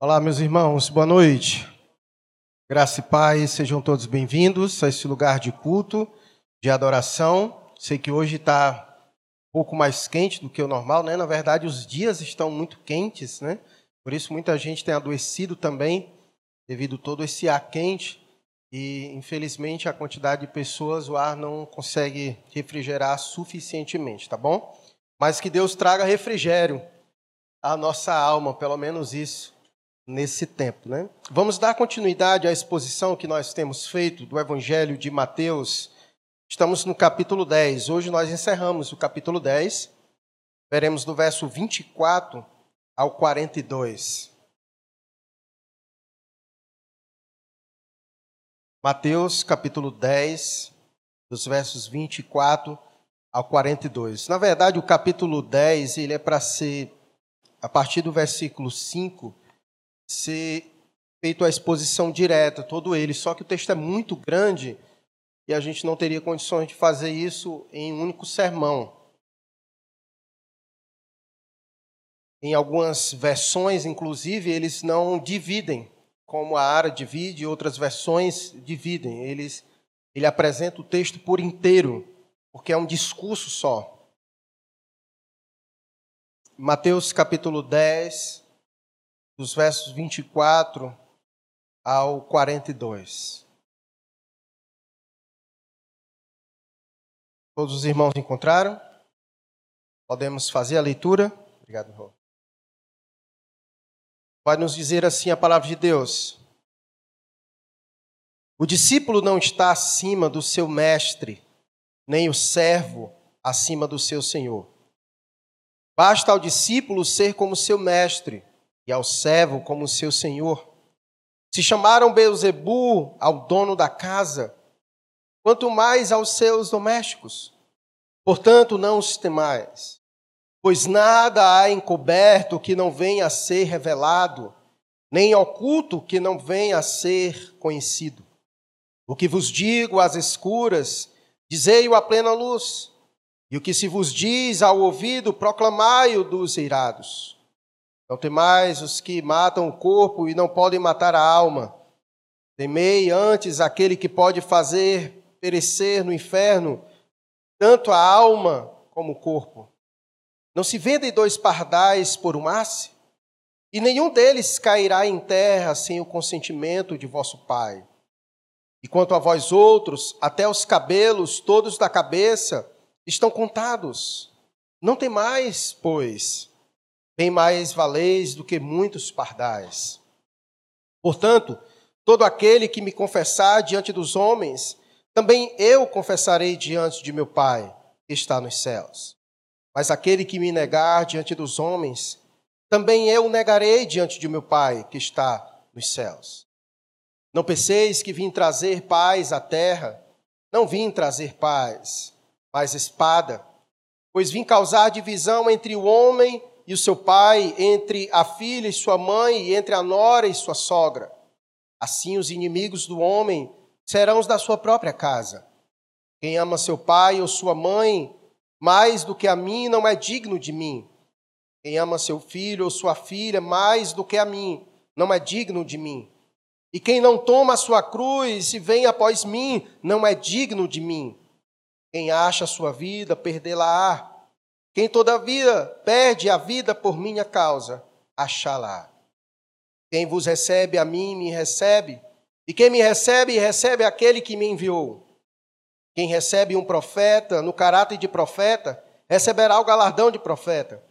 Olá, meus irmãos, boa noite. Graça e paz, sejam todos bem-vindos a esse lugar de culto, de adoração. Sei que hoje está um pouco mais quente do que o normal, né? Na verdade, os dias estão muito quentes, né? Por isso, muita gente tem adoecido também, devido a todo esse ar quente. E, infelizmente, a quantidade de pessoas, o ar não consegue refrigerar suficientemente, tá bom? Mas que Deus traga refrigério à nossa alma, pelo menos isso nesse tempo. Né? Vamos dar continuidade à exposição que nós temos feito do Evangelho de Mateus. Estamos no capítulo 10. Hoje nós encerramos o capítulo 10. Veremos do verso 24 ao 42. Mateus capítulo 10, dos versos 24 ao 42. Na verdade, o capítulo 10 ele é para ser, a partir do versículo 5 ser feito a exposição direta, todo ele. Só que o texto é muito grande e a gente não teria condições de fazer isso em um único sermão. Em algumas versões, inclusive, eles não dividem, como a Ara divide, outras versões dividem. Eles, ele apresenta o texto por inteiro, porque é um discurso só. Mateus capítulo 10, dos versos 24 ao 42. Todos os irmãos encontraram? Podemos fazer a leitura? Obrigado, irmão. Vai nos dizer assim a palavra de Deus. O discípulo não está acima do seu mestre, nem o servo acima do seu senhor. Basta ao discípulo ser como seu mestre e ao servo como seu senhor. Se chamaram Beuzebu ao dono da casa, quanto mais aos seus domésticos. Portanto, não os temais, pois nada há encoberto que não venha a ser revelado, nem oculto que não venha a ser conhecido. O que vos digo às escuras, dizei-o à plena luz, e o que se vos diz ao ouvido, proclamai-o dos eirados. Não temais os que matam o corpo e não podem matar a alma. Temei antes aquele que pode fazer perecer no inferno tanto a alma como o corpo. Não se vendem dois pardais por um asse? E nenhum deles cairá em terra sem o consentimento de vosso Pai. E quanto a vós outros, até os cabelos todos da cabeça estão contados. Não temais, pois, bem mais valeis do que muitos pardais. Portanto, todo aquele que me confessar diante dos homens, também eu confessarei diante de meu Pai, que está nos céus. Mas aquele que me negar diante dos homens, também eu negarei diante de meu Pai, que está nos céus. Não penseis que vim trazer paz à terra, não vim trazer paz, mas espada, pois vim causar divisão entre o homem e o seu pai, entre a filha e sua mãe, e entre a nora e sua sogra. Assim os inimigos do homem serão os da sua própria casa. Quem ama seu pai ou sua mãe mais do que a mim não é digno de mim. Quem ama seu filho ou sua filha mais do que a mim não é digno de mim. E quem não toma a sua cruz e vem após mim não é digno de mim. Quem acha a sua vida, perdê-la-á. Quem todavia perde a vida por minha causa, achá-la. Quem vos recebe a mim, me recebe, e quem me recebe, recebe aquele que me enviou. Quem recebe um profeta no caráter de profeta, receberá o galardão de profeta.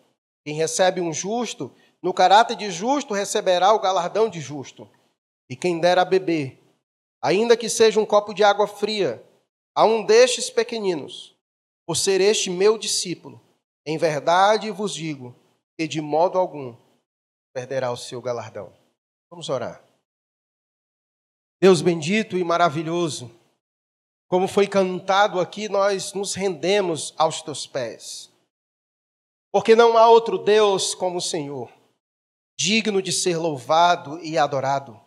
Quem recebe um justo, no caráter de justo, receberá o galardão de justo. E quem der a beber, ainda que seja um copo de água fria, a um destes pequeninos, por ser este meu discípulo, em verdade vos digo que de modo algum perderá o seu galardão. Vamos orar. Deus bendito e maravilhoso, como foi cantado aqui, nós nos rendemos aos teus pés. Porque não há outro Deus como o Senhor, digno de ser louvado e adorado.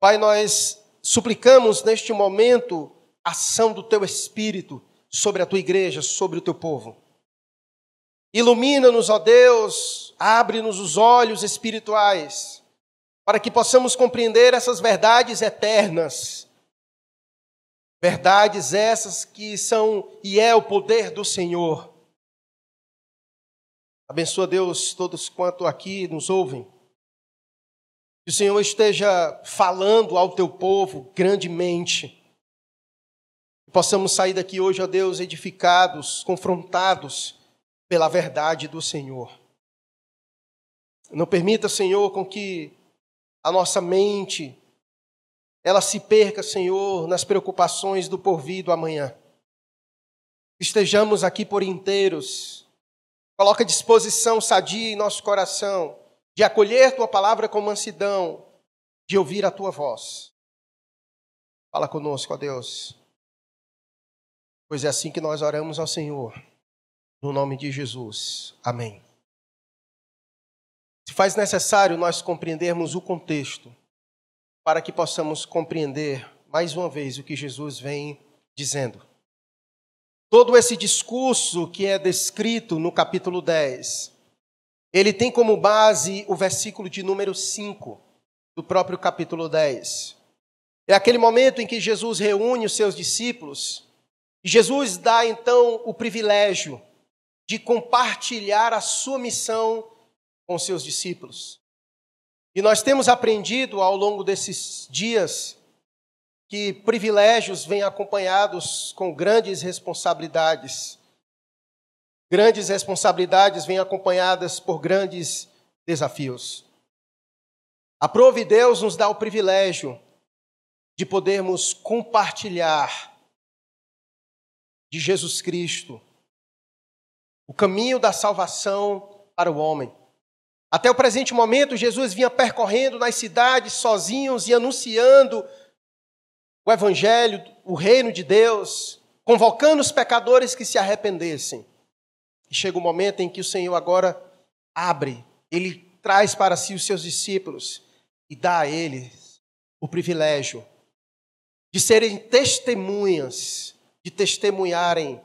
Pai, nós suplicamos neste momento a ação do teu Espírito sobre a tua igreja, sobre o teu povo Ilumina-nos, ó Deus, abre-nos os olhos espirituais, para que possamos compreender essas verdades eternas. Verdades essas que são e é o poder do Senhor. Abençoa Deus todos quanto aqui nos ouvem. Que o Senhor esteja falando ao teu povo grandemente. Que possamos sair daqui hoje, ó Deus, edificados, confrontados pela verdade do Senhor. Não permita, Senhor, com que a nossa mente ela se perca, Senhor, nas preocupações do porvir do amanhã. Estejamos aqui por inteiros Coloca disposição sadia em nosso coração de acolher tua palavra com mansidão, de ouvir a tua voz. Fala conosco, ó Deus. Pois é assim que nós oramos ao Senhor, no nome de Jesus. Amém. Se faz necessário nós compreendermos o contexto, para que possamos compreender mais uma vez o que Jesus vem dizendo. Todo esse discurso que é descrito no capítulo 10, ele tem como base o versículo de número 5 do próprio capítulo 10. É aquele momento em que Jesus reúne os seus discípulos e Jesus dá então o privilégio de compartilhar a sua missão com seus discípulos. E nós temos aprendido ao longo desses dias que privilégios vêm acompanhados com grandes responsabilidades. Grandes responsabilidades vêm acompanhadas por grandes desafios. A prova de Deus nos dá o privilégio de podermos compartilhar de Jesus Cristo, o caminho da salvação para o homem. Até o presente momento, Jesus vinha percorrendo nas cidades sozinhos e anunciando o Evangelho, o reino de Deus, convocando os pecadores que se arrependessem. E chega o momento em que o Senhor agora abre, ele traz para si os seus discípulos e dá a eles o privilégio de serem testemunhas, de testemunharem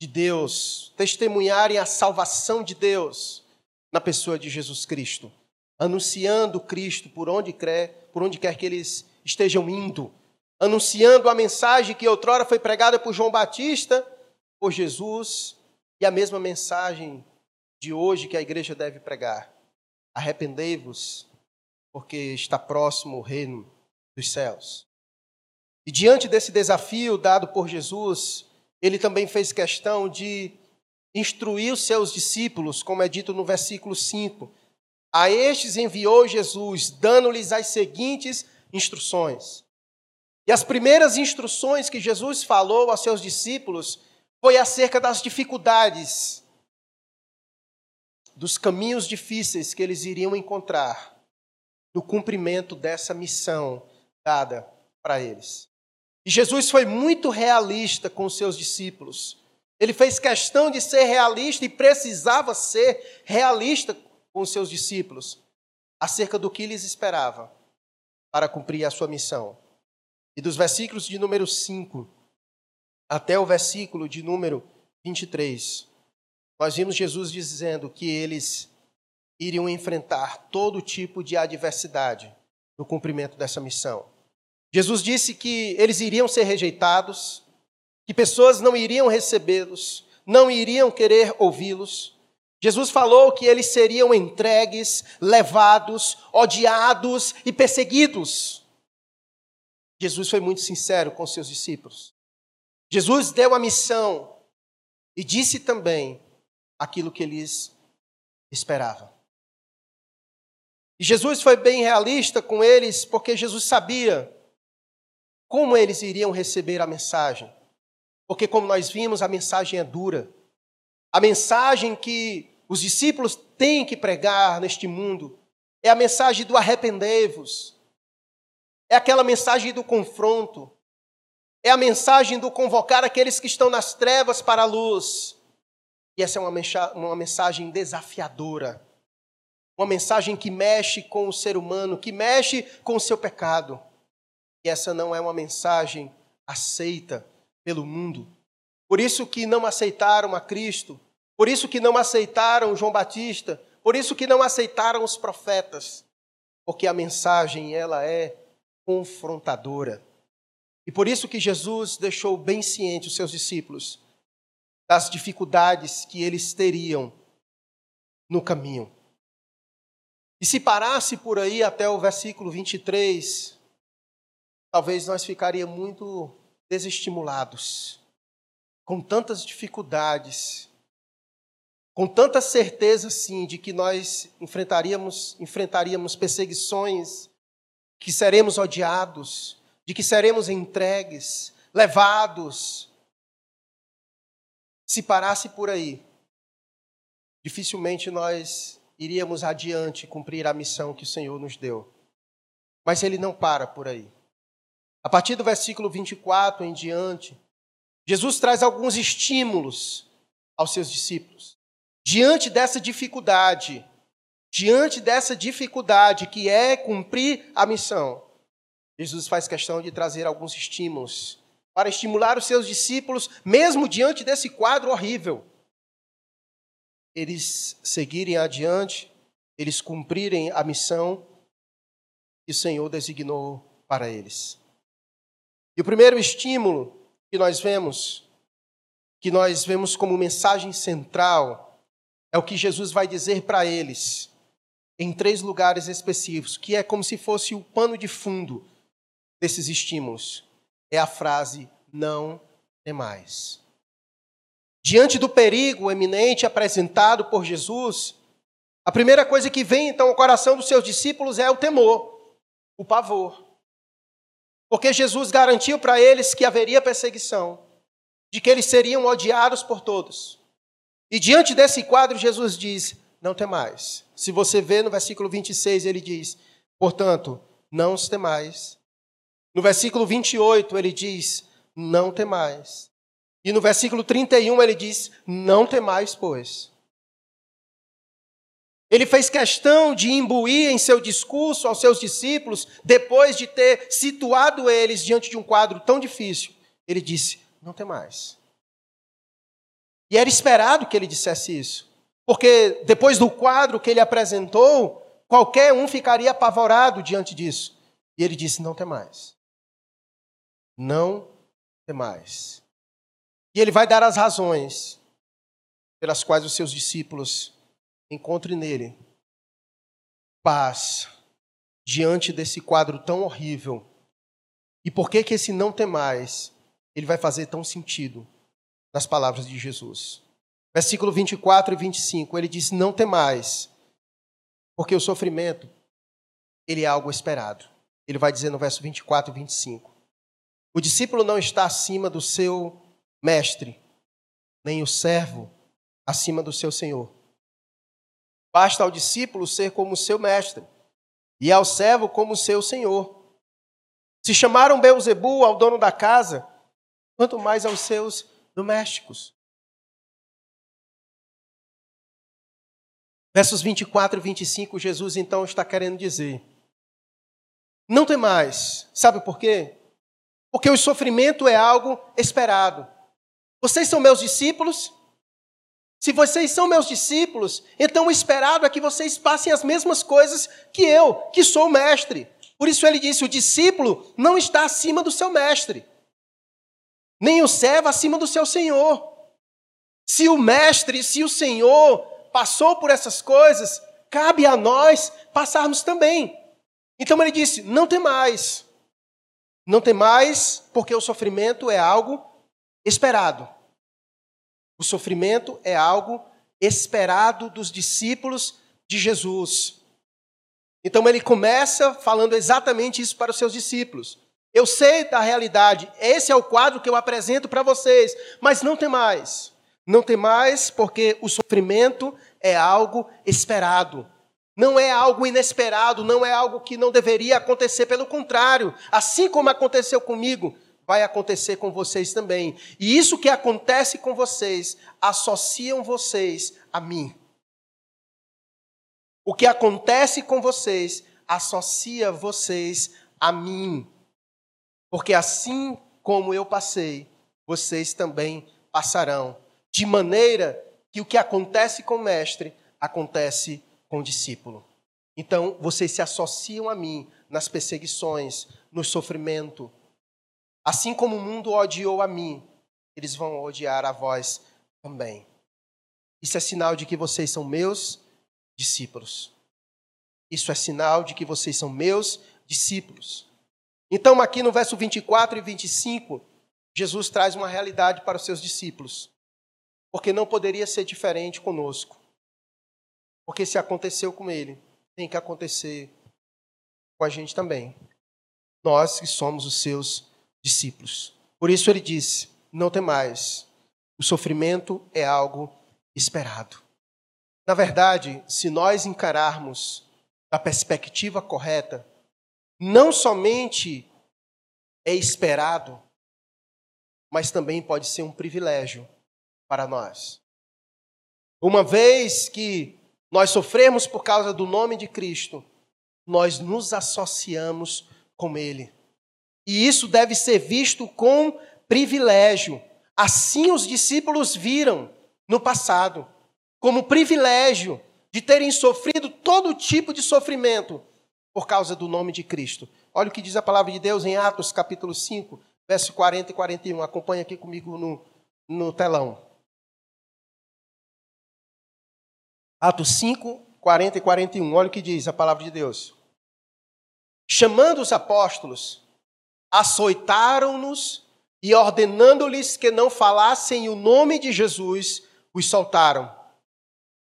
de Deus, testemunharem a salvação de Deus na pessoa de Jesus Cristo, anunciando Cristo por onde quer, por onde quer que eles estejam indo, anunciando a mensagem que outrora foi pregada por João Batista, por Jesus, e a mesma mensagem de hoje que a igreja deve pregar. Arrependei-vos, porque está próximo o reino dos céus. E diante desse desafio dado por Jesus, ele também fez questão de instruir os seus discípulos, como é dito no versículo 5. A estes enviou Jesus, dando-lhes as seguintes instruções. E as primeiras instruções que Jesus falou aos seus discípulos foi acerca das dificuldades, dos caminhos difíceis que eles iriam encontrar no cumprimento dessa missão dada para eles. E Jesus foi muito realista com os seus discípulos. Ele fez questão de ser realista e precisava ser realista com os seus discípulos acerca do que lhes esperava para cumprir a sua missão. E dos versículos de número 5 até o versículo de número 23, nós vimos Jesus dizendo que eles iriam enfrentar todo tipo de adversidade no cumprimento dessa missão. Jesus disse que eles iriam ser rejeitados, que pessoas não iriam recebê-los, não iriam querer ouvi-los, Jesus falou que eles seriam entregues, levados, odiados e perseguidos. Jesus foi muito sincero com seus discípulos. Jesus deu a missão e disse também aquilo que eles esperavam. E Jesus foi bem realista com eles, porque Jesus sabia como eles iriam receber a mensagem. Porque, como nós vimos, a mensagem é dura. A mensagem que os discípulos têm que pregar neste mundo é a mensagem do arrependei-vos, é aquela mensagem do confronto, é a mensagem do convocar aqueles que estão nas trevas para a luz. E essa é uma mensagem desafiadora, uma mensagem que mexe com o ser humano, que mexe com o seu pecado. E essa não é uma mensagem aceita pelo mundo. Por isso que não aceitaram a Cristo Por isso que não aceitaram João Batista, por isso que não aceitaram os profetas, porque a mensagem ela é confrontadora. E por isso que Jesus deixou bem ciente os seus discípulos das dificuldades que eles teriam no caminho. E se parasse por aí até o versículo 23, talvez nós ficaríamos muito desestimulados, com tantas dificuldades, com tanta certeza sim de que nós enfrentaríamos enfrentaríamos perseguições, que seremos odiados, de que seremos entregues, levados, se parasse por aí, dificilmente nós iríamos adiante cumprir a missão que o Senhor nos deu. Mas ele não para por aí. A partir do versículo 24 em diante, Jesus traz alguns estímulos aos seus discípulos. Diante dessa dificuldade, diante dessa dificuldade que é cumprir a missão, Jesus faz questão de trazer alguns estímulos para estimular os seus discípulos, mesmo diante desse quadro horrível. Eles seguirem adiante, eles cumprirem a missão que o Senhor designou para eles. E o primeiro estímulo que nós vemos, que nós vemos como mensagem central, é o que Jesus vai dizer para eles em três lugares específicos, que é como se fosse o pano de fundo desses estímulos é a frase não temais. Diante do perigo eminente apresentado por Jesus, a primeira coisa que vem então ao coração dos seus discípulos é o temor, o pavor. Porque Jesus garantiu para eles que haveria perseguição, de que eles seriam odiados por todos. E diante desse quadro, Jesus diz: Não temais. Se você vê no versículo 26, ele diz: Portanto, não os temais, no versículo 28 ele diz: Não temais. E no versículo 31 ele diz: Não temais, pois. Ele fez questão de imbuir em seu discurso aos seus discípulos, depois de ter situado eles diante de um quadro tão difícil. Ele disse: Não temais. E era esperado que ele dissesse isso, porque depois do quadro que ele apresentou, qualquer um ficaria apavorado diante disso. E ele disse: Não temais não temais. E ele vai dar as razões pelas quais os seus discípulos encontrem nele paz diante desse quadro tão horrível. E por que que esse não temais ele vai fazer tão sentido nas palavras de Jesus? Versículo 24 e 25, ele diz: "Não temais, porque o sofrimento ele é algo esperado." Ele vai dizer no verso 24 e 25: o discípulo não está acima do seu mestre, nem o servo acima do seu senhor. Basta ao discípulo ser como seu mestre e ao servo como seu senhor. Se chamaram Beuzebu ao dono da casa, quanto mais aos seus domésticos. Versos 24 e 25, Jesus então está querendo dizer: Não tem mais. Sabe por quê? Porque o sofrimento é algo esperado. Vocês são meus discípulos? Se vocês são meus discípulos, então o esperado é que vocês passem as mesmas coisas que eu, que sou o mestre. Por isso ele disse: o discípulo não está acima do seu mestre, nem o servo acima do seu senhor. Se o mestre, se o senhor passou por essas coisas, cabe a nós passarmos também. Então ele disse: não tem mais. Não tem mais, porque o sofrimento é algo esperado. O sofrimento é algo esperado dos discípulos de Jesus. Então ele começa falando exatamente isso para os seus discípulos. Eu sei da realidade, esse é o quadro que eu apresento para vocês, mas não tem mais. Não tem mais porque o sofrimento é algo esperado. Não é algo inesperado, não é algo que não deveria acontecer, pelo contrário, assim como aconteceu comigo, vai acontecer com vocês também. E isso que acontece com vocês, associam vocês a mim. O que acontece com vocês, associa vocês a mim. Porque assim como eu passei, vocês também passarão. De maneira que o que acontece com o mestre acontece com o discípulo. Então, vocês se associam a mim nas perseguições, no sofrimento. Assim como o mundo odiou a mim, eles vão odiar a vós também. Isso é sinal de que vocês são meus discípulos. Isso é sinal de que vocês são meus discípulos. Então, aqui no verso 24 e 25, Jesus traz uma realidade para os seus discípulos. Porque não poderia ser diferente conosco. Porque se aconteceu com ele, tem que acontecer com a gente também. Nós que somos os seus discípulos. Por isso ele disse: Não tem mais. O sofrimento é algo esperado. Na verdade, se nós encararmos da perspectiva correta, não somente é esperado, mas também pode ser um privilégio para nós. Uma vez que nós sofremos por causa do nome de Cristo, nós nos associamos com Ele. E isso deve ser visto com privilégio. Assim os discípulos viram no passado, como privilégio de terem sofrido todo tipo de sofrimento por causa do nome de Cristo. Olha o que diz a palavra de Deus em Atos capítulo 5, verso 40 e 41. Acompanhe aqui comigo no, no telão. Atos 5, 40 e 41. Olha o que diz a palavra de Deus. Chamando os apóstolos, açoitaram-nos e ordenando-lhes que não falassem o nome de Jesus, os soltaram.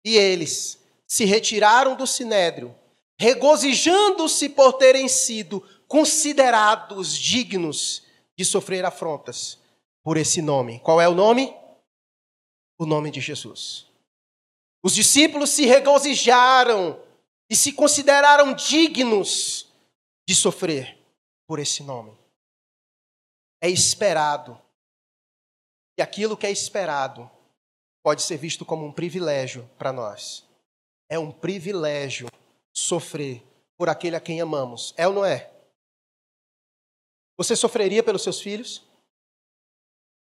E eles se retiraram do sinédrio, regozijando-se por terem sido considerados dignos de sofrer afrontas por esse nome. Qual é o nome? O nome de Jesus. Os discípulos se regozijaram e se consideraram dignos de sofrer por esse nome. É esperado. E aquilo que é esperado pode ser visto como um privilégio para nós. É um privilégio sofrer por aquele a quem amamos. É ou não é? Você sofreria pelos seus filhos?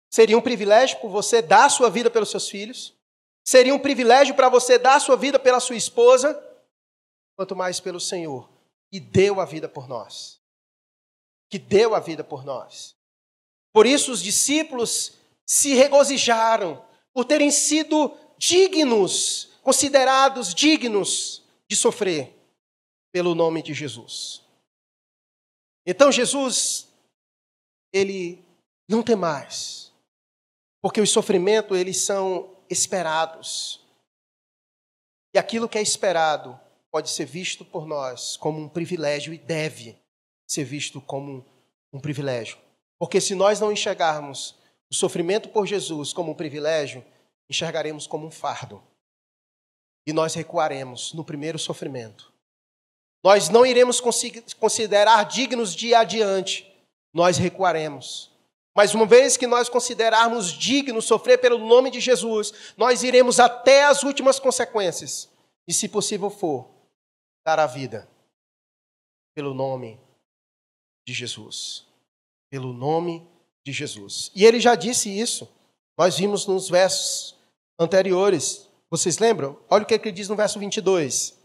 Seria um privilégio por você dar a sua vida pelos seus filhos? Seria um privilégio para você dar a sua vida pela sua esposa? Quanto mais pelo Senhor, que deu a vida por nós. Que deu a vida por nós. Por isso os discípulos se regozijaram por terem sido dignos, considerados dignos de sofrer pelo nome de Jesus. Então Jesus, ele não tem mais, porque os sofrimentos eles são esperados. E aquilo que é esperado pode ser visto por nós como um privilégio e deve ser visto como um privilégio. Porque se nós não enxergarmos o sofrimento por Jesus como um privilégio, enxergaremos como um fardo. E nós recuaremos no primeiro sofrimento. Nós não iremos considerar dignos de adiante, nós recuaremos. Mas uma vez que nós considerarmos digno sofrer pelo nome de Jesus, nós iremos até as últimas consequências. E se possível for, dar a vida pelo nome de Jesus. Pelo nome de Jesus. E ele já disse isso. Nós vimos nos versos anteriores. Vocês lembram? Olha o que ele diz no verso 22.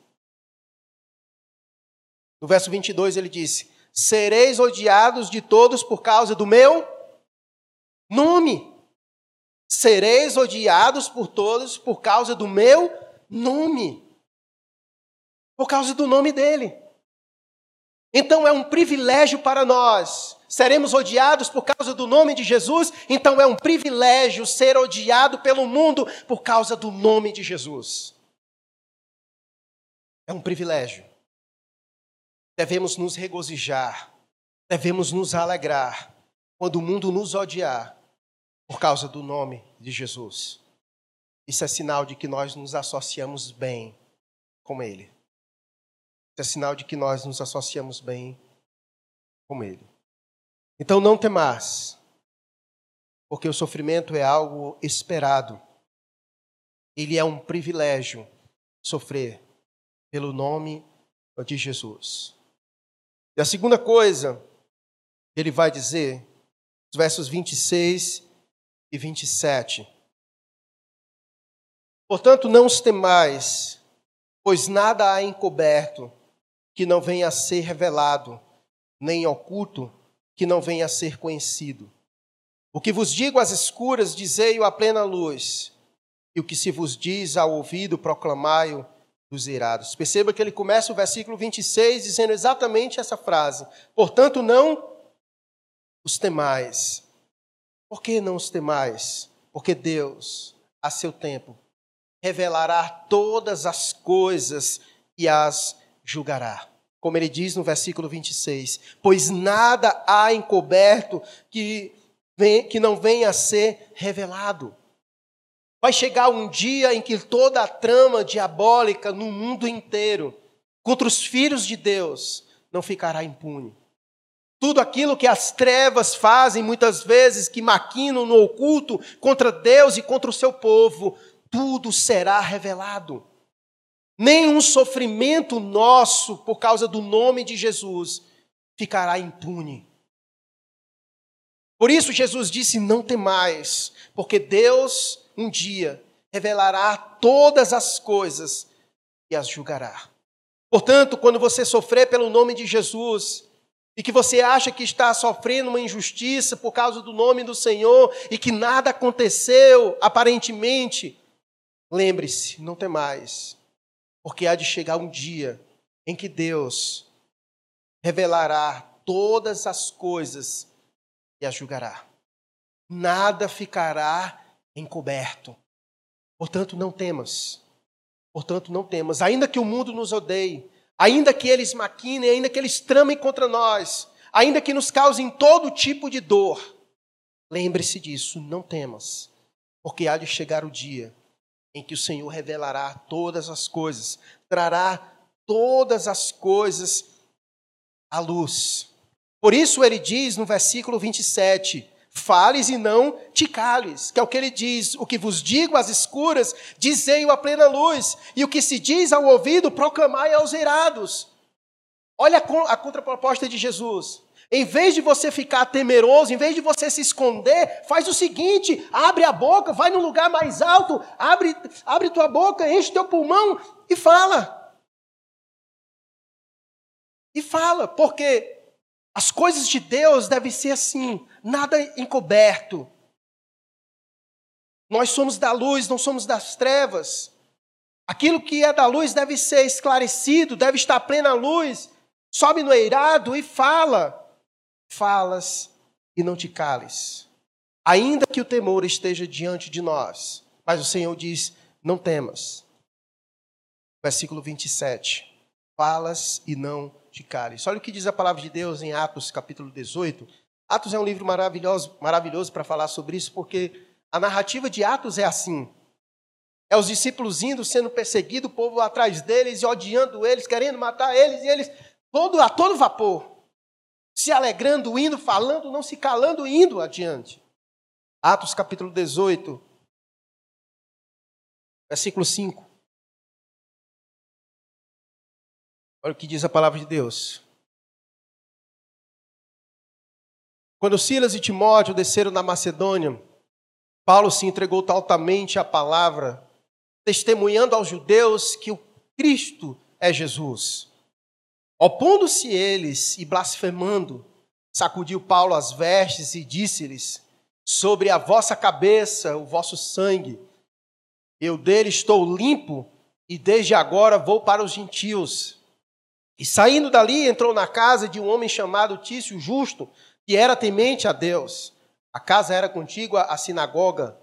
No verso 22 ele disse: Sereis odiados de todos por causa do meu nome. Sereis odiados por todos por causa do meu nome. Por causa do nome dele. Então é um privilégio para nós seremos odiados por causa do nome de Jesus, então é um privilégio ser odiado pelo mundo por causa do nome de Jesus. É um privilégio. Devemos nos regozijar, devemos nos alegrar quando o mundo nos odiar por causa do nome de Jesus. Isso é sinal de que nós nos associamos bem com Ele. Isso é sinal de que nós nos associamos bem com Ele. Então não temas, porque o sofrimento é algo esperado. Ele é um privilégio sofrer pelo nome de Jesus. E a segunda coisa, ele vai dizer, os versos 26 e 27. Portanto, não os temais, pois nada há encoberto que não venha a ser revelado, nem oculto que não venha a ser conhecido. O que vos digo às escuras, dizei-o à plena luz, e o que se vos diz ao ouvido, proclamai-o dos irados. Perceba que ele começa o versículo 26 dizendo exatamente essa frase. Portanto, não os temais. Por que não os temais? Porque Deus, a seu tempo, revelará todas as coisas e as julgará. Como ele diz no versículo 26, pois nada há encoberto que, vem, que não venha a ser revelado. Vai chegar um dia em que toda a trama diabólica no mundo inteiro contra os filhos de Deus não ficará impune. Tudo aquilo que as trevas fazem, muitas vezes, que maquinam no oculto contra Deus e contra o seu povo, tudo será revelado. Nenhum sofrimento nosso, por causa do nome de Jesus, ficará impune. Por isso, Jesus disse: Não temais, porque Deus um dia revelará todas as coisas e as julgará. Portanto, quando você sofrer pelo nome de Jesus, e que você acha que está sofrendo uma injustiça por causa do nome do Senhor e que nada aconteceu aparentemente, Lembre-se, não tem mais, porque há de chegar um dia em que Deus revelará todas as coisas e as julgará. Nada ficará encoberto. Portanto, não temas. Portanto, não temas. Ainda que o mundo nos odeie, ainda que eles maquinem, ainda que eles tramem contra nós, ainda que nos causem todo tipo de dor, lembre-se disso, não temas, porque há de chegar o dia em que o Senhor revelará todas as coisas, trará todas as coisas à luz. Por isso ele diz no versículo 27, fales e não te cales, que é o que ele diz, o que vos digo às escuras, dizei-o à plena luz, e o que se diz ao ouvido, proclamai aos irados. Olha a contraproposta de Jesus. Em vez de você ficar temeroso, em vez de você se esconder, faz o seguinte: abre a boca, vai no lugar mais alto, abre, abre tua boca, enche teu pulmão e fala. E fala, porque as coisas de Deus devem ser assim, nada encoberto. Nós somos da luz, não somos das trevas. Aquilo que é da luz deve ser esclarecido, deve estar plena luz. Sobe no eirado e fala falas e não te cales. Ainda que o temor esteja diante de nós, mas o Senhor diz: não temas. Versículo 27. Falas e não te cales. Olha o que diz a palavra de Deus em Atos, capítulo 18. Atos é um livro maravilhoso, maravilhoso para falar sobre isso, porque a narrativa de Atos é assim. É os discípulos indo, sendo perseguidos, o povo atrás deles e odiando eles, querendo matar eles, e eles todo, a todo vapor se alegrando, indo, falando, não se calando, indo adiante. Atos capítulo 18, versículo 5. Olha o que diz a palavra de Deus. Quando Silas e Timóteo desceram na Macedônia, Paulo se entregou totalmente à palavra, testemunhando aos judeus que o Cristo é Jesus. Opondo-se eles e blasfemando, sacudiu Paulo as vestes e disse-lhes: Sobre a vossa cabeça o vosso sangue, eu dele estou limpo e desde agora vou para os gentios. E saindo dali, entrou na casa de um homem chamado Tício Justo, que era temente a Deus. A casa era contígua à sinagoga.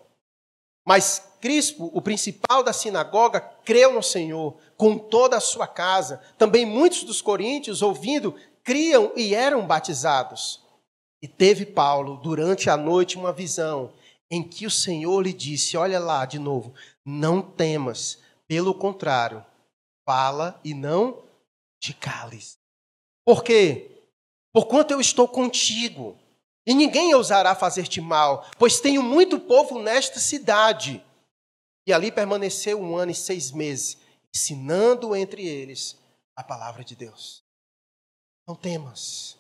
Mas Crispo, o principal da sinagoga, creu no Senhor com toda a sua casa. Também muitos dos coríntios, ouvindo, criam e eram batizados. E teve Paulo, durante a noite, uma visão em que o Senhor lhe disse: Olha lá de novo, não temas, pelo contrário, fala e não te cales. Por quê? Porquanto eu estou contigo, e ninguém ousará fazer-te mal, pois tenho muito povo nesta cidade. E ali permaneceu um ano e seis meses, ensinando entre eles a palavra de Deus. Não temas,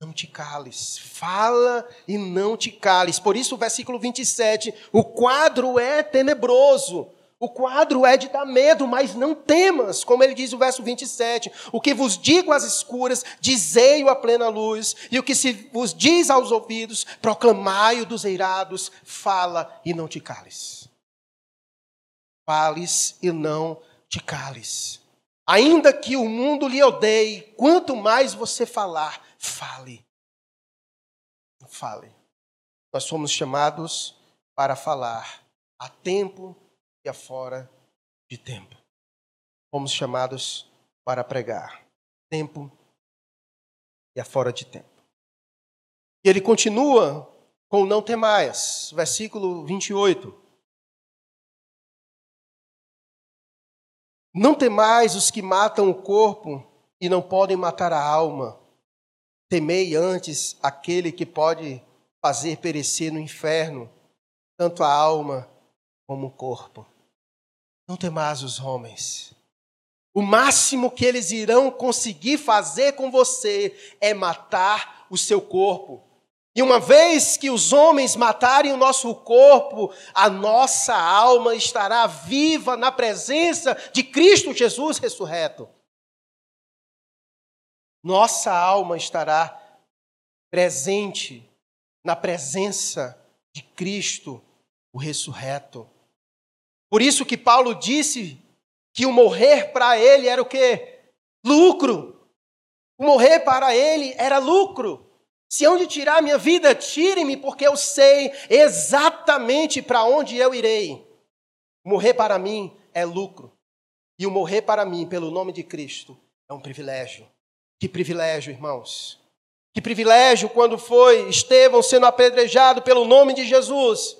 não te cales, fala e não te cales. Por isso, o versículo 27, o quadro é tenebroso. O quadro é de dar medo, mas não temas, como ele diz no verso 27. O que vos digo às escuras, dizei-o à plena luz, e o que se vos diz aos ouvidos, proclamai-o dos eirados, fala e não te cales. Fales e não te cales. Ainda que o mundo lhe odeie, quanto mais você falar, fale. Fale. Nós somos chamados para falar a tempo e a fora de tempo. Fomos chamados para pregar tempo e a fora de tempo. E ele continua com não temais, versículo 28. Não temais os que matam o corpo e não podem matar a alma. Temei antes aquele que pode fazer perecer no inferno tanto a alma como o corpo. Não temais os homens. O máximo que eles irão conseguir fazer com você é matar o seu corpo. E uma vez que os homens matarem o nosso corpo, a nossa alma estará viva na presença de Cristo Jesus ressurreto. Nossa alma estará presente na presença de Cristo, o ressurreto. Por isso que Paulo disse que o morrer para ele era o quê? Lucro. O morrer para ele era lucro. Se hão de tirar minha vida, tirem-me, porque eu sei exatamente para onde eu irei. Morrer para mim é lucro. E o morrer para mim, pelo nome de Cristo, é um privilégio. Que privilégio, irmãos. Que privilégio quando foi Estevão sendo apedrejado pelo nome de Jesus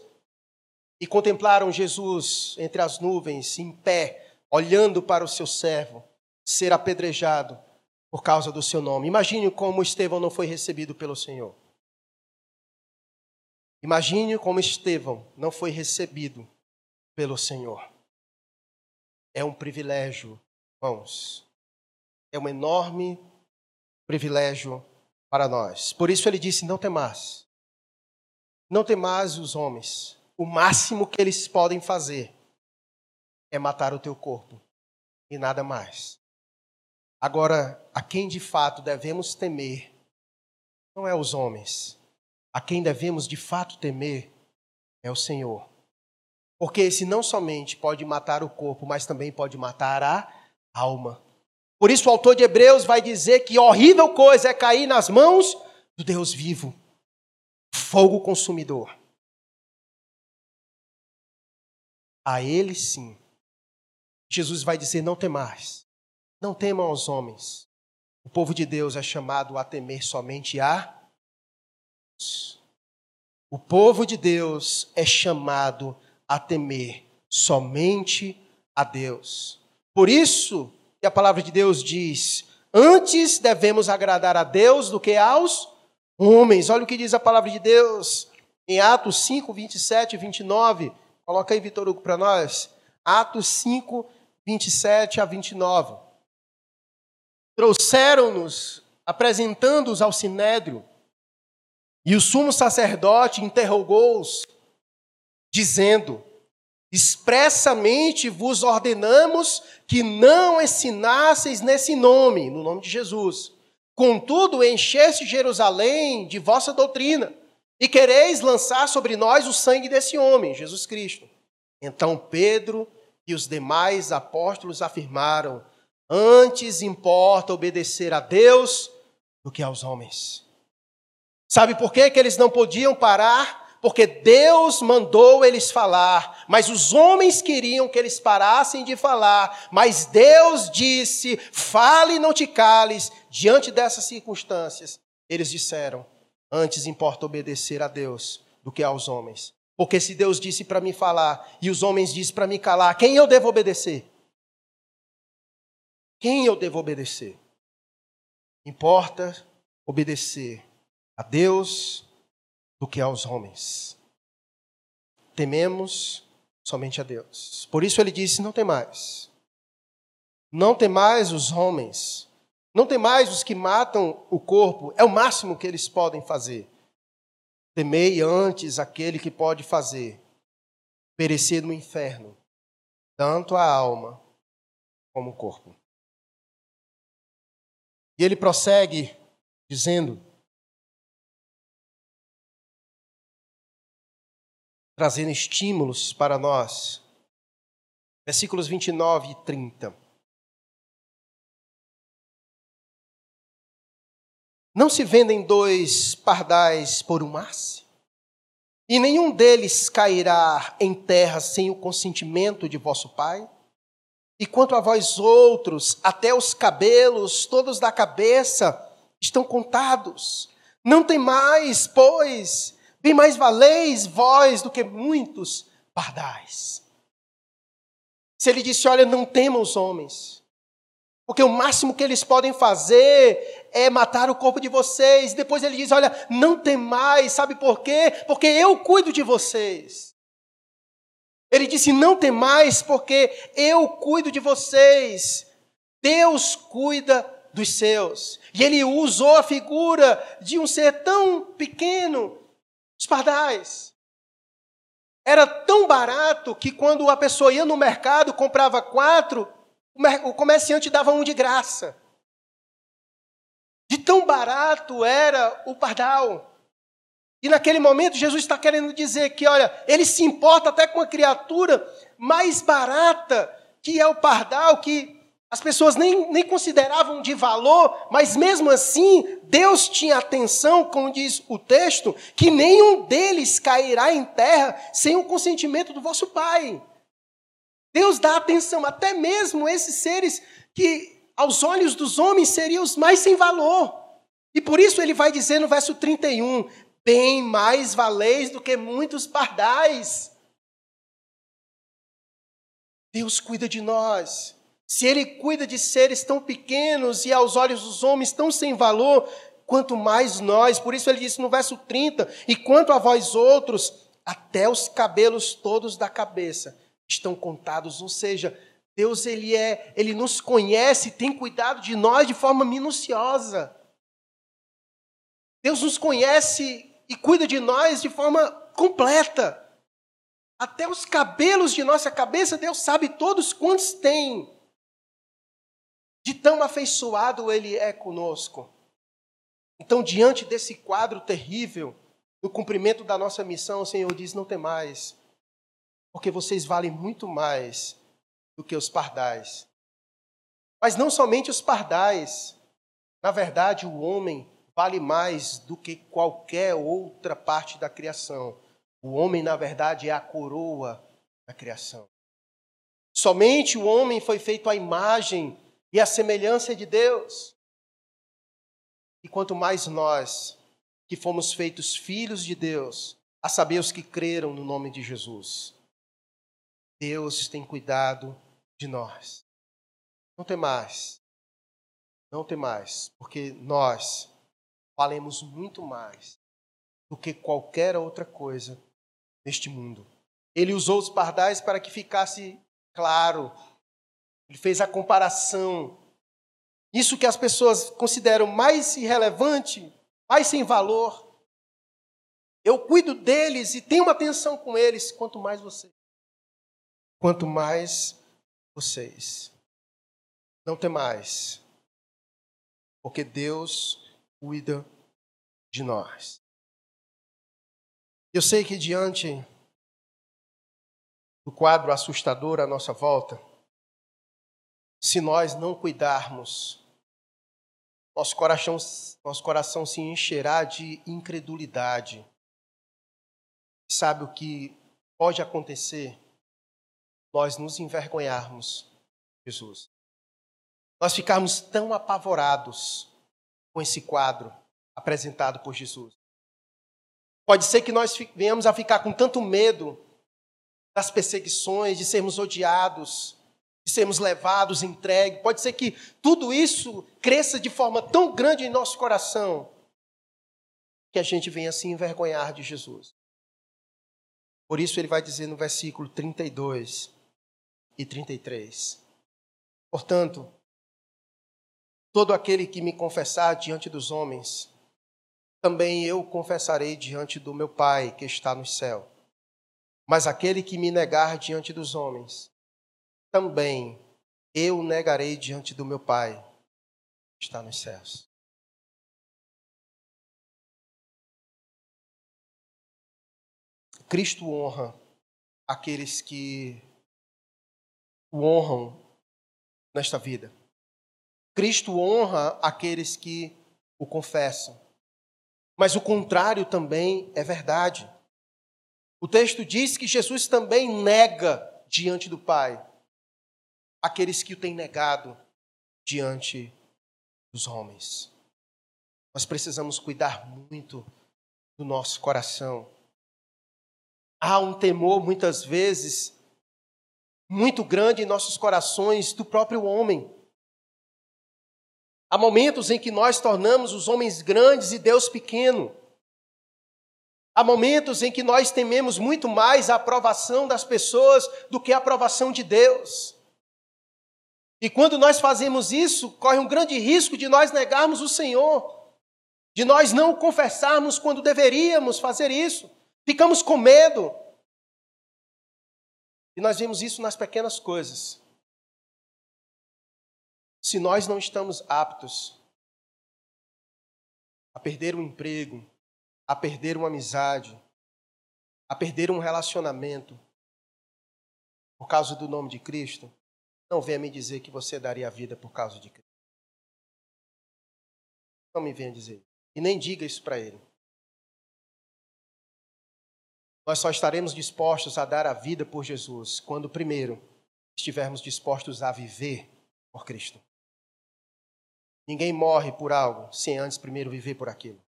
e contemplaram Jesus entre as nuvens, em pé, olhando para o seu servo ser apedrejado por causa do seu nome. Imagine como Estevão não foi recebido pelo Senhor. Imagine como Estevão não foi recebido pelo Senhor. É um privilégio, irmãos. É um enorme privilégio para nós. Por isso ele disse: Não temais. Não temais os homens, o máximo que eles podem fazer é matar o teu corpo e nada mais. Agora, a quem de fato devemos temer não é os homens. A quem devemos de fato temer é o Senhor. Porque esse não somente pode matar o corpo, mas também pode matar a alma. Por isso o autor de Hebreus vai dizer que horrível coisa é cair nas mãos do Deus vivo, fogo consumidor. A ele sim. Jesus vai dizer: não temais, não temam aos homens. O povo de Deus é chamado a temer somente a Deus. O povo de Deus é chamado a temer somente a Deus. Por isso que a palavra de Deus diz: antes devemos agradar a Deus do que aos homens. Olha o que diz a palavra de Deus em Atos 5, 27 e 29. Coloca aí, Vitor Hugo, para nós. Atos 5, 27 a 29. Trouxeram-nos, apresentando-os ao sinédrio, e o sumo sacerdote interrogou-os, dizendo: Expressamente vos ordenamos que não ensinasseis nesse nome, no nome de Jesus. Contudo, encheste Jerusalém de vossa doutrina e quereis lançar sobre nós o sangue desse homem, Jesus Cristo. Então Pedro e os demais apóstolos afirmaram: Antes importa obedecer a Deus do que aos homens. Sabe por quê que eles não podiam parar? Porque Deus mandou eles falar, mas os homens queriam que eles parassem de falar, mas Deus disse: fale e não te cales. Diante dessas circunstâncias, eles disseram: Antes importa obedecer a Deus do que aos homens. Porque se Deus disse para mim falar e os homens dizem para me calar, quem eu devo obedecer? Quem eu devo obedecer? Importa obedecer a Deus do que aos homens. Tememos somente a Deus. Por isso ele disse: Não tem mais. Não tem mais os homens, não tem mais os que matam o corpo, é o máximo que eles podem fazer. Temei antes aquele que pode fazer perecer no inferno, tanto a alma como o corpo. E ele prossegue dizendo: trazendo estímulos para nós. Versículos 29 e 30. Não se vendem dois pardais por um asse? E nenhum deles cairá em terra sem o consentimento de vosso Pai? E quanto a vós outros, até os cabelos, todos da cabeça, estão contados. Não tem mais, pois, bem mais valeis vós do que muitos pardais. Se ele disse: Olha, não temam os homens, porque o máximo que eles podem fazer é matar o corpo de vocês. Depois ele diz: Olha, não temais, sabe por quê? Porque eu cuido de vocês. Ele disse: Não temais, porque eu cuido de vocês. Deus cuida dos seus. E ele usou a figura de um ser tão pequeno, os pardais. Era tão barato que quando a pessoa ia no mercado, comprava quatro, o comerciante dava um de graça. De tão barato era o pardal. E naquele momento, Jesus está querendo dizer que, olha, ele se importa até com a criatura mais barata, que é o pardal, que as pessoas nem, nem consideravam de valor, mas mesmo assim, Deus tinha atenção, como diz o texto, que nenhum deles cairá em terra sem o consentimento do vosso Pai. Deus dá atenção, até mesmo esses seres que, aos olhos dos homens, seriam os mais sem valor. E por isso ele vai dizer no verso 31: Bem mais valeis do que muitos pardais. Deus cuida de nós. Se ele cuida de seres tão pequenos e aos olhos dos homens tão sem valor, quanto mais nós. Por isso ele disse no verso 30: E quanto a vós outros, até os cabelos todos da cabeça estão contados. Ou seja, Deus ele é, ele nos conhece, tem cuidado de nós de forma minuciosa. Deus nos conhece e cuida de nós de forma completa. Até os cabelos de nossa cabeça, Deus sabe todos quantos tem. De tão afeiçoado Ele é conosco. Então, diante desse quadro terrível, no cumprimento da nossa missão, o Senhor diz: não tem mais, porque vocês valem muito mais do que os pardais. Mas não somente os pardais, na verdade, o homem vale mais do que qualquer outra parte da criação. O homem, na verdade, é a coroa da criação. Somente o homem foi feito à imagem e a semelhança de Deus. E quanto mais nós, que fomos feitos filhos de Deus, a saber os que creram no nome de Jesus, Deus tem cuidado de nós. Não tem mais. Não tem mais, porque nós valemos muito mais do que qualquer outra coisa neste mundo. Ele usou os pardais para que ficasse claro ele fez a comparação. Isso que as pessoas consideram mais irrelevante, mais sem valor. Eu cuido deles e tenho uma atenção com eles, quanto mais vocês. Quanto mais vocês. Não tem mais. Porque Deus cuida de nós. Eu sei que diante do quadro assustador à nossa volta, se nós não cuidarmos, nosso coração, nosso coração se encherá de incredulidade. Sabe o que pode acontecer? Nós nos envergonharmos, Jesus. Nós ficarmos tão apavorados com esse quadro apresentado por Jesus. Pode ser que nós venhamos a ficar com tanto medo das perseguições, de sermos odiados, de sermos levados, entregues. Pode ser que tudo isso cresça de forma tão grande em nosso coração que a gente venha se envergonhar de Jesus. Por isso ele vai dizer no versículo 32 e 33. Portanto, todo aquele que me confessar diante dos homens, também eu confessarei diante do meu Pai que está no céu. Mas aquele que me negar diante dos homens, também eu negarei diante do meu Pai que está nos céus. Cristo honra aqueles que o honram nesta vida. Cristo honra aqueles que o confessam. Mas o contrário também é verdade. O texto diz que Jesus também nega diante do Pai aqueles que o têm negado diante dos homens. Nós precisamos cuidar muito do nosso coração. Há um temor, muitas vezes, muito grande em nossos corações do próprio homem. Há momentos em que nós tornamos os homens grandes e Deus pequeno. Há momentos em que nós tememos muito mais a aprovação das pessoas do que a aprovação de Deus. E quando nós fazemos isso, corre um grande risco de nós negarmos o Senhor, de nós não confessarmos quando deveríamos fazer isso. Ficamos com medo. E nós vemos isso nas pequenas coisas. Se nós não estamos aptos a perder um emprego, a perder uma amizade, a perder um relacionamento por causa do nome de Cristo, não venha me dizer que você daria a vida por causa de Cristo. Não me venha dizer. E nem diga isso para ele. Nós só estaremos dispostos a dar a vida por Jesus quando, primeiro, estivermos dispostos a viver por Cristo. Ninguém morre por algo sem antes primeiro viver por aquilo.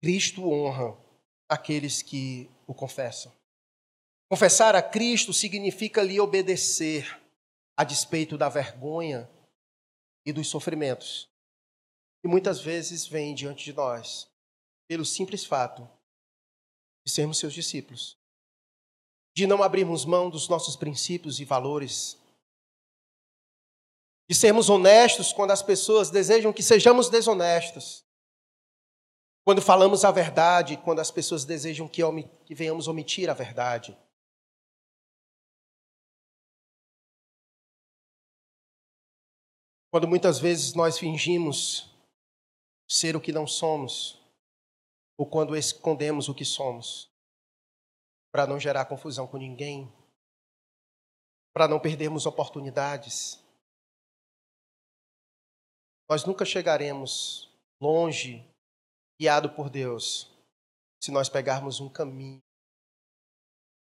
Cristo honra aqueles que o confessam. Confessar a Cristo significa lhe obedecer a despeito da vergonha e dos sofrimentos que muitas vezes vêm diante de nós pelo simples fato de sermos seus discípulos, de não abrirmos mão dos nossos princípios e valores, de sermos honestos quando as pessoas desejam que sejamos desonestos, quando falamos a verdade, quando as pessoas desejam que, que venhamos omitir a verdade. Quando muitas vezes nós fingimos ser o que não somos, ou quando escondemos o que somos, para não gerar confusão com ninguém, para não perdermos oportunidades. Nós nunca chegaremos longe guiado por Deus, se nós pegarmos um caminho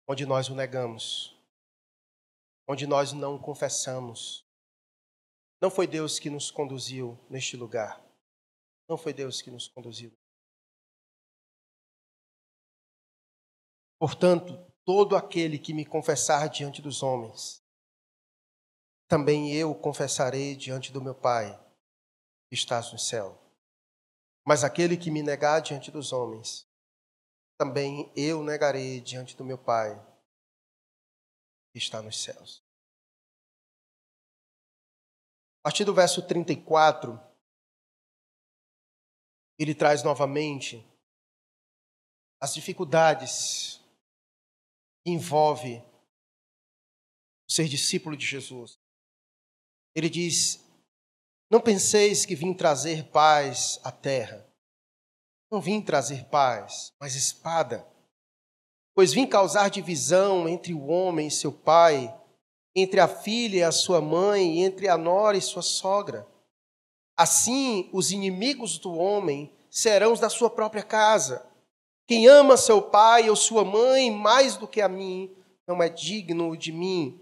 onde nós o negamos, onde nós não o confessamos. Não foi Deus que nos conduziu neste lugar. Não foi Deus que nos conduziu. Portanto, todo aquele que me confessar diante dos homens, também eu confessarei diante do meu Pai, que estás no céu. Mas aquele que me negar diante dos homens, também eu negarei diante do meu Pai, que está nos céus. A partir do verso 34, ele traz novamente as dificuldades envolve ser discípulo de Jesus. Ele diz: não penseis que vim trazer paz à terra. Não vim trazer paz, mas espada. Pois vim causar divisão entre o homem e seu pai, entre a filha e a sua mãe, entre a nora e sua sogra. Assim, os inimigos do homem serão os da sua própria casa. Quem ama seu pai ou sua mãe mais do que a mim, não é digno de mim.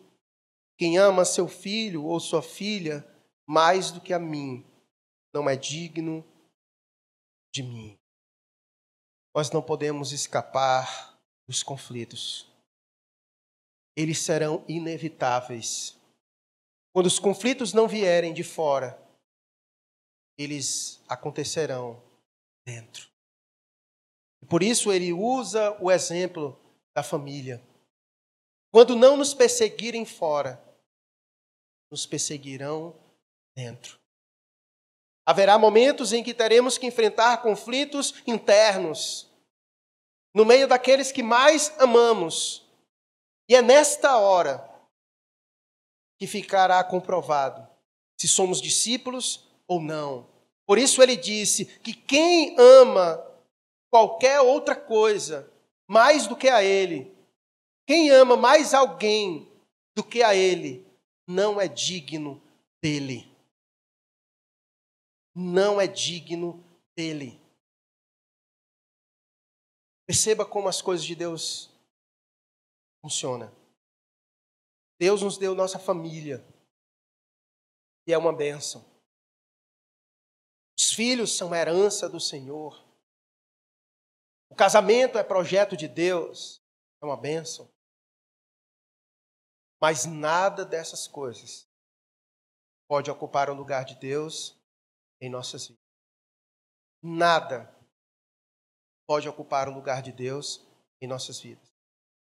Quem ama seu filho ou sua filha, mais do que a mim, não é digno de mim. Nós não podemos escapar dos conflitos. Eles serão inevitáveis. Quando os conflitos não vierem de fora, eles acontecerão dentro. Por isso ele usa o exemplo da família. Quando não nos perseguirem fora, nos perseguirão dentro. Haverá momentos em que teremos que enfrentar conflitos internos. no meio daqueles que mais amamos. E é nesta hora que ficará comprovado se somos discípulos ou não. Por isso ele disse que quem ama qualquer outra coisa mais do que a ele, quem ama mais alguém do que a ele, não é digno dele. Não é digno dele. Perceba como as coisas de Deus funcionam. Deus nos deu nossa família. E é uma bênção. Os filhos são herança do Senhor. O casamento é projeto de Deus. É uma bênção. Mas nada dessas coisas pode ocupar o lugar de Deus em nossas vidas. Nada pode ocupar o lugar de Deus em nossas vidas.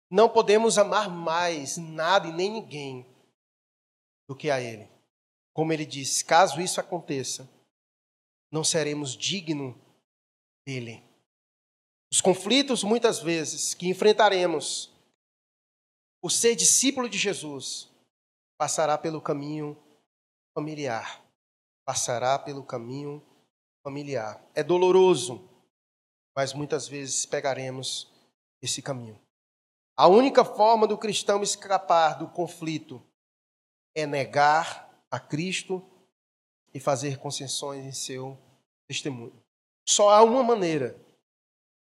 Não podemos amar mais nada e nem ninguém do que a Ele. Como ele disse, caso isso aconteça, não seremos dignos dele. Os conflitos, muitas vezes, que enfrentaremos, o ser discípulo de Jesus passará pelo caminho familiar. Passará pelo caminho familiar. É doloroso, mas muitas vezes pegaremos esse caminho. A única forma do cristão escapar do conflito é negar a Cristo e fazer concessões em seu testemunho. Só há uma maneira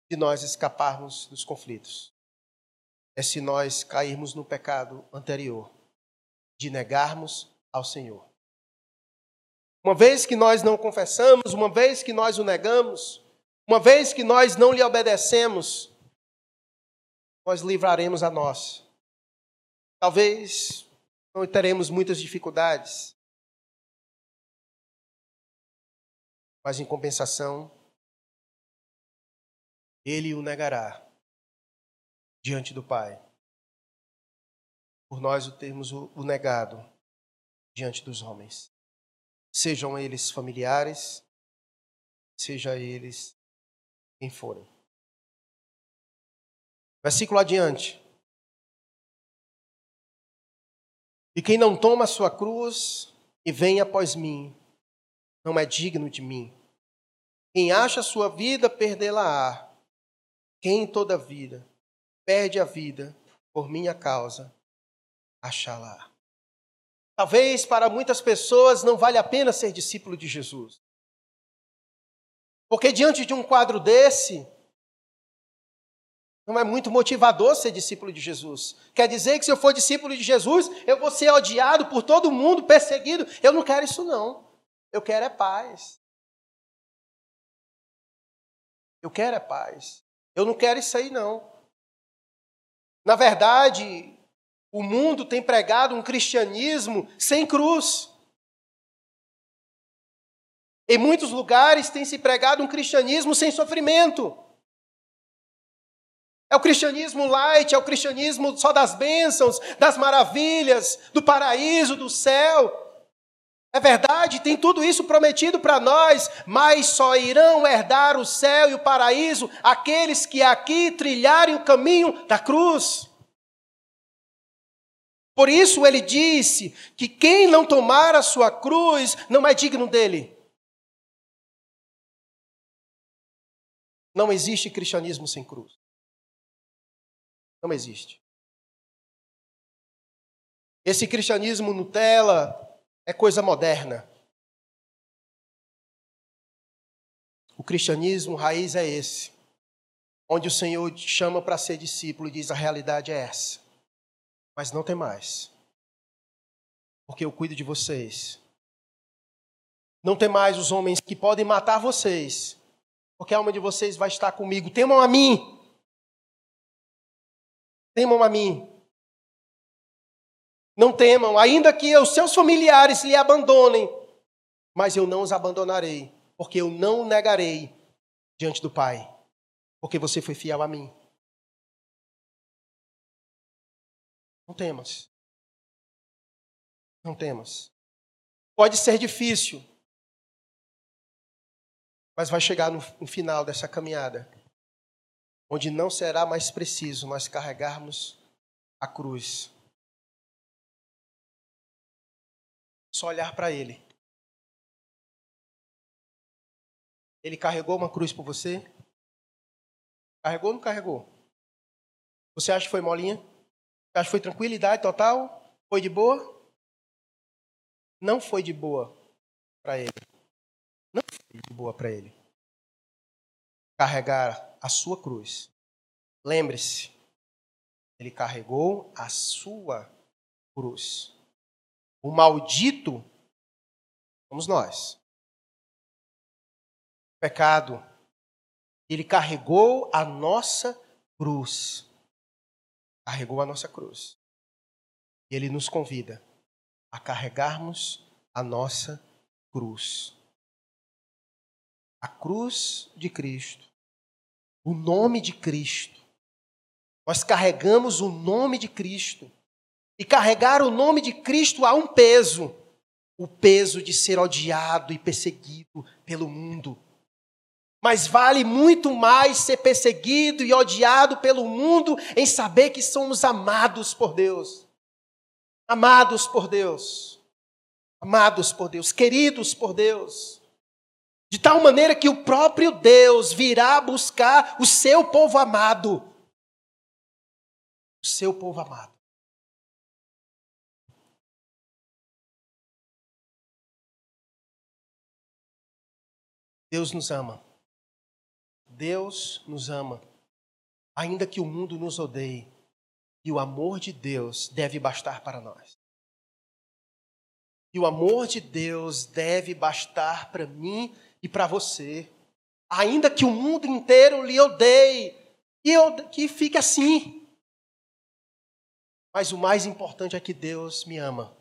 de nós escaparmos dos conflitos. É se nós cairmos no pecado anterior, de negarmos ao Senhor. Uma vez que nós não confessamos, uma vez que nós o negamos, uma vez que nós não lhe obedecemos, nós livraremos a nós. Talvez não teremos muitas dificuldades, mas em compensação, ele o negará diante do Pai. Por nós o termos o negado diante dos homens. Sejam eles familiares, seja eles quem forem. Versículo adiante. E quem não toma a sua cruz e vem após mim, não é digno de mim. Quem acha a sua vida, perdê-la-á. Quem toda vida perde a vida por minha causa, achá-la. Talvez para muitas pessoas não vale a pena ser discípulo de Jesus. Porque diante de um quadro desse, não é muito motivador ser discípulo de Jesus. Quer dizer que se eu for discípulo de Jesus, eu vou ser odiado por todo mundo, perseguido. Eu não quero isso, não. Eu quero é paz. Eu quero é paz. Eu não quero isso aí, não. Na verdade, o mundo tem pregado um cristianismo sem cruz. Em muitos lugares tem se pregado um cristianismo sem sofrimento. É o cristianismo light, é o cristianismo só das bênçãos, das maravilhas, do paraíso, do céu. É verdade, tem tudo isso prometido para nós, mas só irão herdar o céu e o paraíso aqueles que aqui trilharem o caminho da cruz. Por isso ele disse que quem não tomar a sua cruz não é digno dele. Não existe cristianismo sem cruz. Não existe. Esse cristianismo Nutella, é coisa moderna. O cristianismo raiz é esse, onde o Senhor te chama para ser discípulo e diz: a realidade é essa, mas não tem mais, porque eu cuido de vocês. Não tem mais os homens que podem matar vocês, porque a alma de vocês vai estar comigo. Temam a mim. Temam a mim. Não temam, ainda que os seus familiares lhe abandonem, mas eu não os abandonarei, porque eu não negarei diante do Pai, porque você foi fiel a mim. Não temas. Não temas. Pode ser difícil, mas vai chegar no, no final dessa caminhada. onde não será mais preciso nós carregarmos a cruz. Só olhar para Ele. Ele carregou uma cruz por você? Carregou ou não carregou? Você acha que foi molinha? Você acha que foi tranquilidade total? Foi de boa? Não foi de boa para ele. Não foi de boa para ele. Carregar a sua cruz. Lembre-se, ele carregou a sua cruz. O maldito somos nós. O pecado, ele carregou a nossa cruz. Carregou a nossa cruz. E ele nos convida a carregarmos a nossa cruz. A cruz de Cristo. O nome de Cristo. Nós carregamos o nome de Cristo. E carregar o nome de Cristo há um peso o peso de ser odiado e perseguido pelo mundo. Mas vale muito mais ser perseguido e odiado pelo mundo em saber que somos amados por Deus. Amados por Deus. Amados por Deus, queridos por Deus. De tal maneira que o próprio Deus virá buscar o seu povo amado. O seu povo amado. Deus nos ama. Deus nos ama. Ainda que o mundo nos odeie, e o amor de Deus deve bastar para nós. E o amor de Deus deve bastar para mim e para você. Ainda que o mundo inteiro lhe odeie, e eu, que fique assim. Mas o mais importante é que Deus me ama.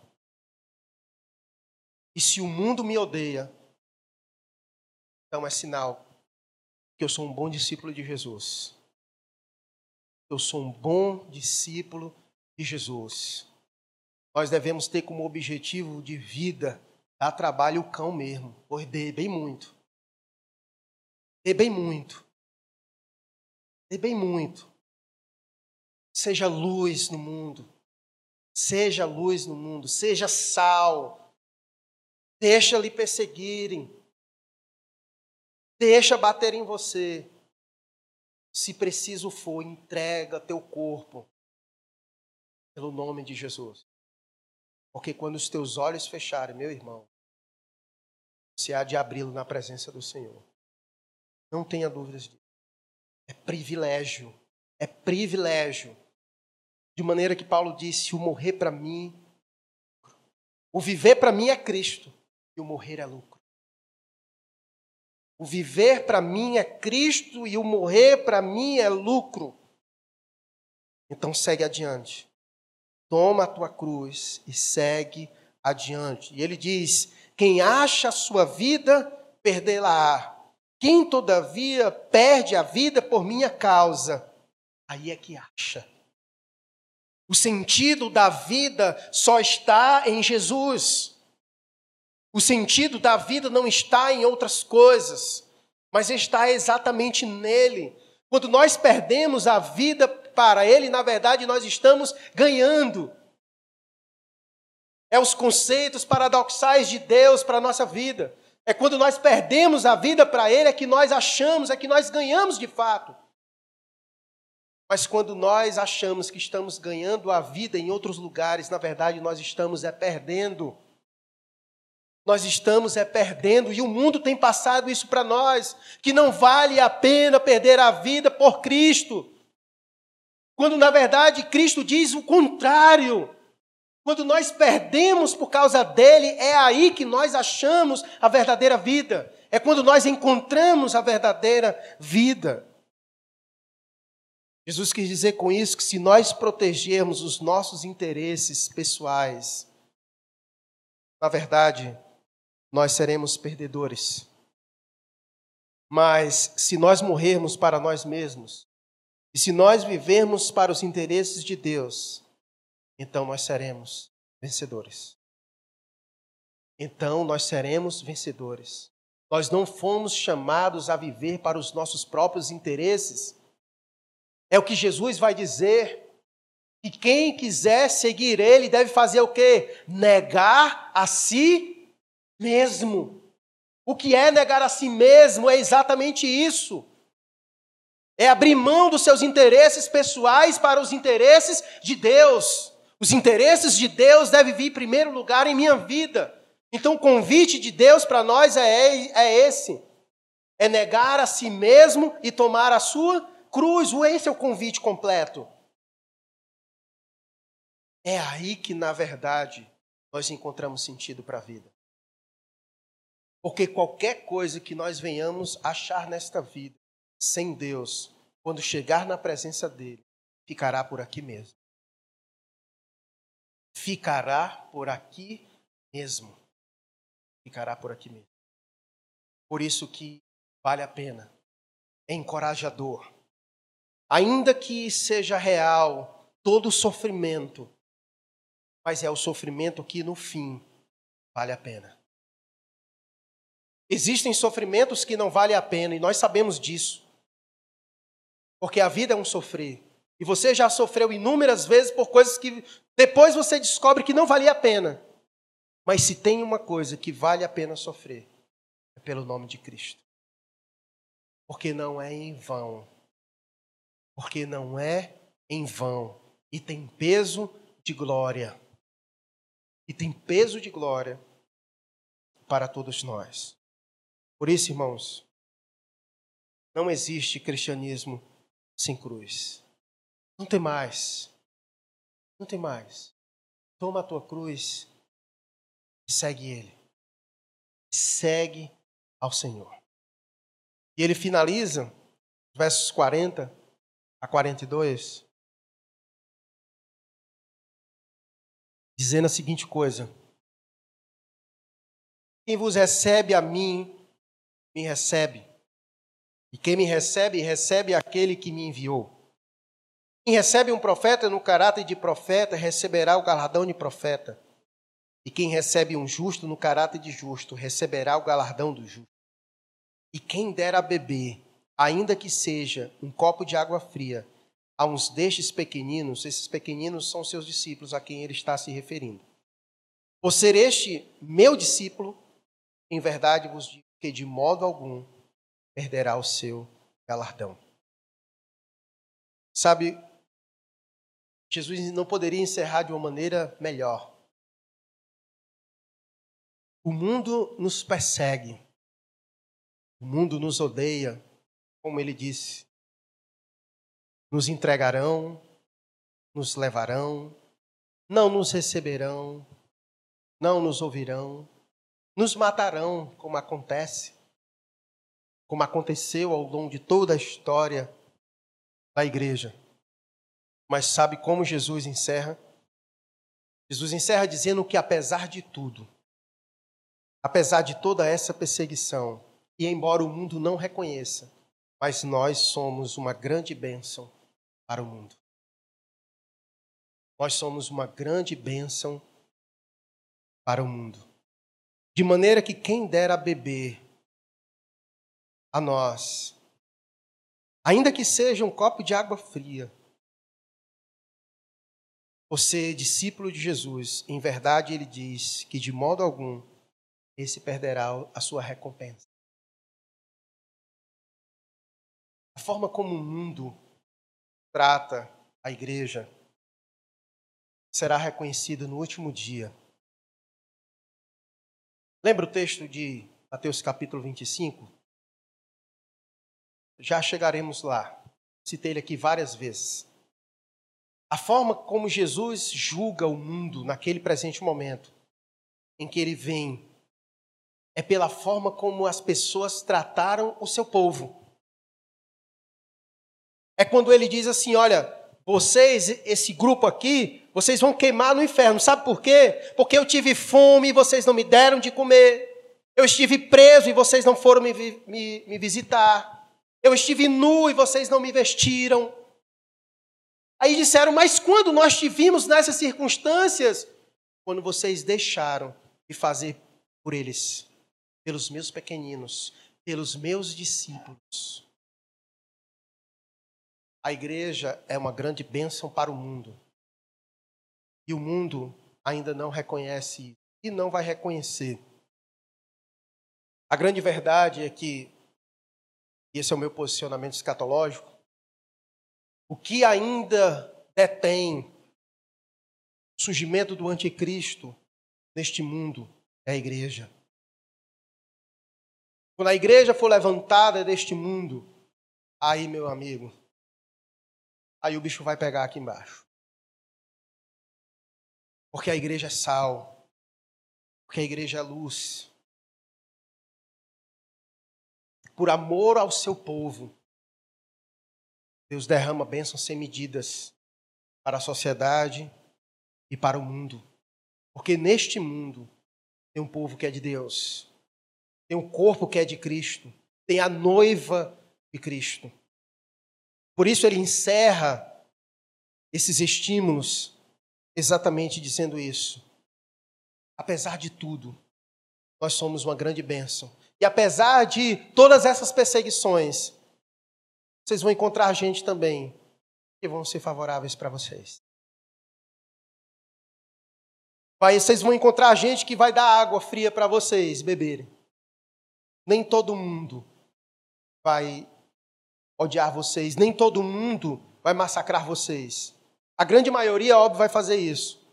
E se o mundo me odeia, então é sinal que eu sou um bom discípulo de Jesus. Eu sou um bom discípulo de Jesus. Nós devemos ter como objetivo de vida dar trabalho o cão mesmo, dê bem muito. Dê bem muito. Dê bem muito. Seja luz no mundo. Seja luz no mundo. Seja sal. Deixa lhe perseguirem. Deixa bater em você. Se preciso for, entrega teu corpo pelo nome de Jesus. Porque quando os teus olhos fecharem, meu irmão, você há de abri-lo na presença do Senhor. Não tenha dúvidas disso. É privilégio. É privilégio. De maneira que Paulo disse: o morrer para mim, o viver para mim é Cristo e o morrer é lucro. O viver para mim é Cristo e o morrer para mim é lucro. Então segue adiante. Toma a tua cruz e segue adiante. E ele diz: quem acha a sua vida, perdê-la-á. Quem, todavia, perde a vida por minha causa, aí é que acha. O sentido da vida só está em Jesus. O sentido da vida não está em outras coisas, mas está exatamente nele. Quando nós perdemos a vida para ele, na verdade, nós estamos ganhando. É os conceitos paradoxais de Deus para a nossa vida. É quando nós perdemos a vida para Ele, é que nós achamos, é que nós ganhamos de fato. Mas quando nós achamos que estamos ganhando a vida em outros lugares, na verdade nós estamos é perdendo nós estamos é perdendo e o mundo tem passado isso para nós, que não vale a pena perder a vida por Cristo. Quando na verdade Cristo diz o contrário. Quando nós perdemos por causa dele, é aí que nós achamos a verdadeira vida. É quando nós encontramos a verdadeira vida. Jesus quis dizer com isso que se nós protegermos os nossos interesses pessoais, na verdade, nós seremos perdedores. Mas se nós morrermos para nós mesmos, e se nós vivermos para os interesses de Deus, então nós seremos vencedores. Então nós seremos vencedores. Nós não fomos chamados a viver para os nossos próprios interesses, É o que Jesus vai dizer. Que quem quiser seguir ele deve fazer o quê? Negar a si mesmo. O que é negar a si mesmo é exatamente isso. É abrir mão dos seus interesses pessoais para os interesses de Deus. Os interesses de Deus devem vir em primeiro lugar em minha vida. Então, o convite de Deus para nós é, é esse: é negar a si mesmo e tomar a sua cruz. Esse é o convite completo. É aí que, na verdade, nós encontramos sentido para a vida. Porque qualquer coisa que nós venhamos achar nesta vida, sem Deus, quando chegar na presença dele, ficará por aqui mesmo. Ficará por aqui mesmo. Ficará por aqui mesmo. Por isso que vale a pena. É encorajador. Ainda que seja real todo o sofrimento, mas é o sofrimento que no fim vale a pena. Existem sofrimentos que não valem a pena e nós sabemos disso. Porque a vida é um sofrer. E você já sofreu inúmeras vezes por coisas que depois você descobre que não valia a pena. Mas se tem uma coisa que vale a pena sofrer, é pelo nome de Cristo. Porque não é em vão. Porque não é em vão. E tem peso de glória. E tem peso de glória para todos nós. Por isso, irmãos, não existe cristianismo sem cruz. Não tem mais. Não tem mais. Toma a tua cruz e segue Ele. Segue ao Senhor. E ele finaliza, versos 40 a 42, dizendo a seguinte coisa: Quem vos recebe a mim, me recebe. E quem me recebe, recebe aquele que me enviou. Quem recebe um profeta no caráter de profeta, receberá o galardão de profeta. E quem recebe um justo no caráter de justo, receberá o galardão do justo. E quem der a beber, ainda que seja um copo de água fria, a uns destes pequeninos, esses pequeninos são seus discípulos a quem ele está se referindo. Por ser este meu discípulo, em verdade vos digo que de modo algum perderá o seu galardão. Sabe, Jesus não poderia encerrar de uma maneira melhor. O mundo nos persegue, o mundo nos odeia, como ele disse. Nos entregarão, nos levarão, não nos receberão, não nos ouvirão, nos matarão, como acontece, como aconteceu ao longo de toda a história da igreja. Mas sabe como Jesus encerra? Jesus encerra dizendo que, apesar de tudo, apesar de toda essa perseguição, e embora o mundo não reconheça, mas nós somos uma grande bênção para o mundo. Nós somos uma grande bênção para o mundo. De maneira que quem der a beber a nós, ainda que seja um copo de água fria, você, discípulo de Jesus, em verdade ele diz que de modo algum esse perderá a sua recompensa. A forma como o mundo trata a igreja será reconhecida no último dia Lembra o texto de Mateus capítulo 25? Já chegaremos lá. Citei ele aqui várias vezes. A forma como Jesus julga o mundo naquele presente momento em que ele vem é pela forma como as pessoas trataram o seu povo. É quando ele diz assim: olha, vocês, esse grupo aqui, vocês vão queimar no inferno. Sabe por quê? Porque eu tive fome e vocês não me deram de comer. Eu estive preso e vocês não foram me, me, me visitar. Eu estive nu e vocês não me vestiram. Aí disseram, mas quando nós tivemos nessas circunstâncias? Quando vocês deixaram de fazer por eles, pelos meus pequeninos, pelos meus discípulos. a igreja é uma grande bênção para o mundo. E o mundo ainda não reconhece e não vai reconhecer. A grande verdade é que, e esse é o meu posicionamento escatológico, o que ainda detém o surgimento do anticristo neste mundo é a igreja. Quando a igreja for levantada deste mundo, aí, meu amigo, aí o bicho vai pegar aqui embaixo. Porque a igreja é sal, porque a igreja é luz. Por amor ao seu povo, Deus derrama bênçãos sem medidas para a sociedade e para o mundo. Porque neste mundo tem um povo que é de Deus, tem um corpo que é de Cristo, tem a noiva de Cristo. Por isso ele encerra esses estímulos exatamente dizendo isso. Apesar de tudo, nós somos uma grande bênção. E apesar de todas essas perseguições, vocês vão encontrar gente também que vão ser favoráveis para vocês. Vai, vocês vão encontrar gente que vai dar água fria para vocês beberem. Nem todo mundo vai odiar vocês, nem todo mundo vai massacrar vocês. A grande maioria, óbvio, vai fazer isso.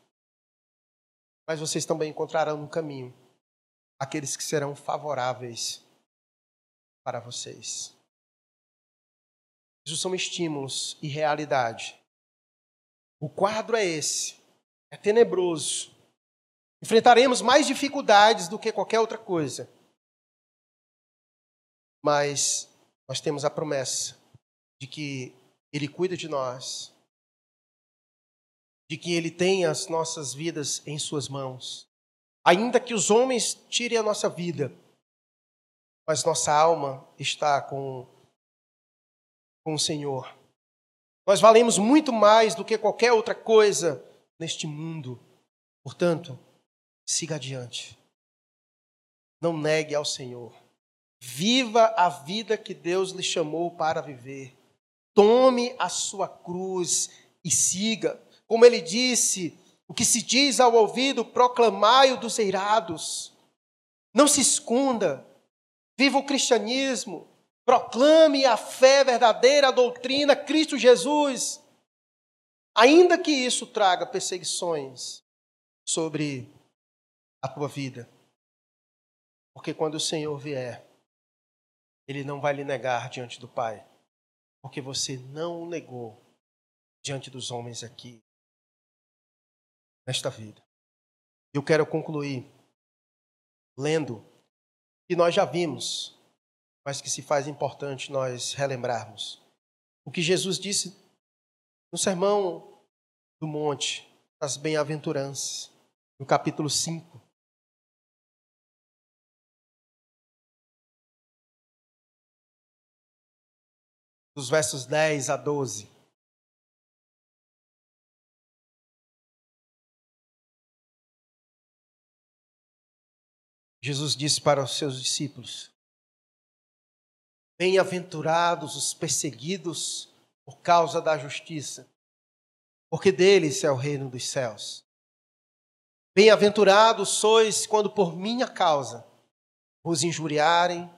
Mas vocês também encontrarão no caminho aqueles que serão favoráveis para vocês. Isso são estímulos e realidade. O quadro é esse. É tenebroso. Enfrentaremos mais dificuldades do que qualquer outra coisa. Mas nós temos a promessa de que Ele cuida de nós, de que Ele tem as nossas vidas em Suas mãos. Ainda que os homens tirem a nossa vida, mas nossa alma está com, com o Senhor. Nós valemos muito mais do que qualquer outra coisa neste mundo. Portanto, siga adiante. Não negue ao Senhor. Viva a vida que Deus lhe chamou para viver. Tome a sua cruz e siga. Como ele disse, o que se diz ao ouvido, proclamai-o dos eirados. Não se esconda. Viva o cristianismo. Proclame a fé verdadeira, a doutrina, Cristo Jesus. Ainda que isso traga perseguições sobre a tua vida. Porque quando o Senhor vier, ele não vai lhe negar diante do Pai, porque você não o negou diante dos homens aqui, nesta vida. Eu quero concluir lendo que nós já vimos, mas que se faz importante nós relembrarmos. O que Jesus disse no Sermão do Monte, das Bem-aventuranças, no capítulo 5. dos versos 10 a 12. Jesus disse para os seus discípulos: Bem-aventurados os perseguidos por causa da justiça, porque deles é o reino dos céus. Bem-aventurados sois quando por minha causa vos injuriarem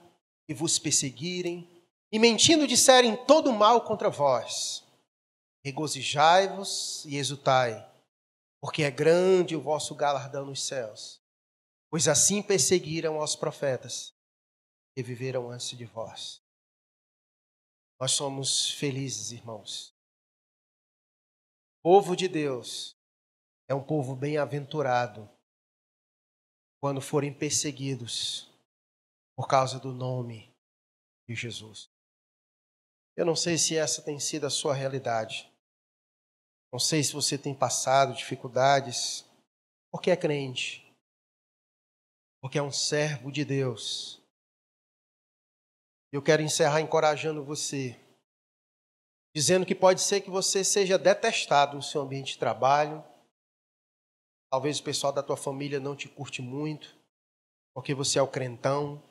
e vos perseguirem e mentindo disserem todo mal contra vós, regozijai-vos e exultai, porque é grande o vosso galardão nos céus, pois assim perseguiram aos profetas que viveram antes de vós. Nós somos felizes, irmãos. O povo de Deus é um povo bem-aventurado quando forem perseguidos por causa do nome de Jesus. Eu não sei se essa tem sido a sua realidade. Não sei se você tem passado dificuldades, porque é crente, porque é um servo de Deus. Eu quero encerrar encorajando você, dizendo que pode ser que você seja detestado no seu ambiente de trabalho. Talvez o pessoal da tua família não te curte muito, porque você é o crentão.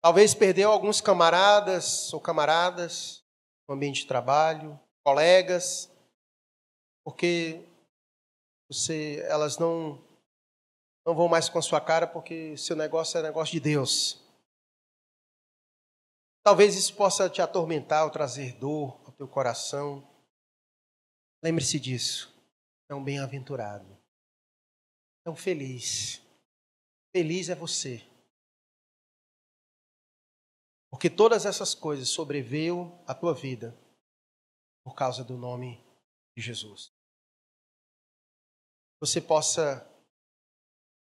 Talvez perdeu alguns camaradas ou camaradas. no ambiente de trabalho, colegas, porque você, elas não não vão mais com a sua cara porque seu negócio é negócio de Deus. Talvez isso possa te atormentar ou trazer dor ao teu coração. Lembre-se disso. É um bem-aventurado. É um feliz. Feliz é você. Porque todas essas coisas sobreveio à tua vida por causa do nome de Jesus. Você possa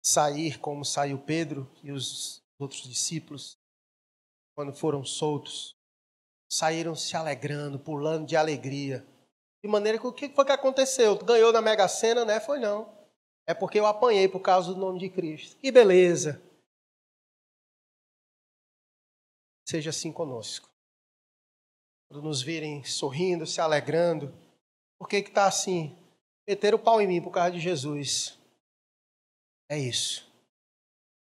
sair como saiu Pedro e os outros discípulos quando foram soltos, saíram se alegrando, pulando de alegria. De maneira que o que foi que aconteceu? Ganhou na Mega Sena, né? Foi não. É porque eu apanhei por causa do nome de Cristo. Que beleza! Seja assim conosco. Quando nos virem sorrindo, se alegrando, por que está assim? Meter o pau em mim por causa de Jesus. É isso.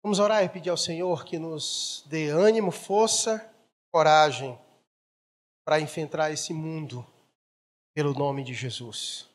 Vamos orar e pedir ao Senhor que nos dê ânimo, força, coragem para enfrentar esse mundo pelo nome de Jesus.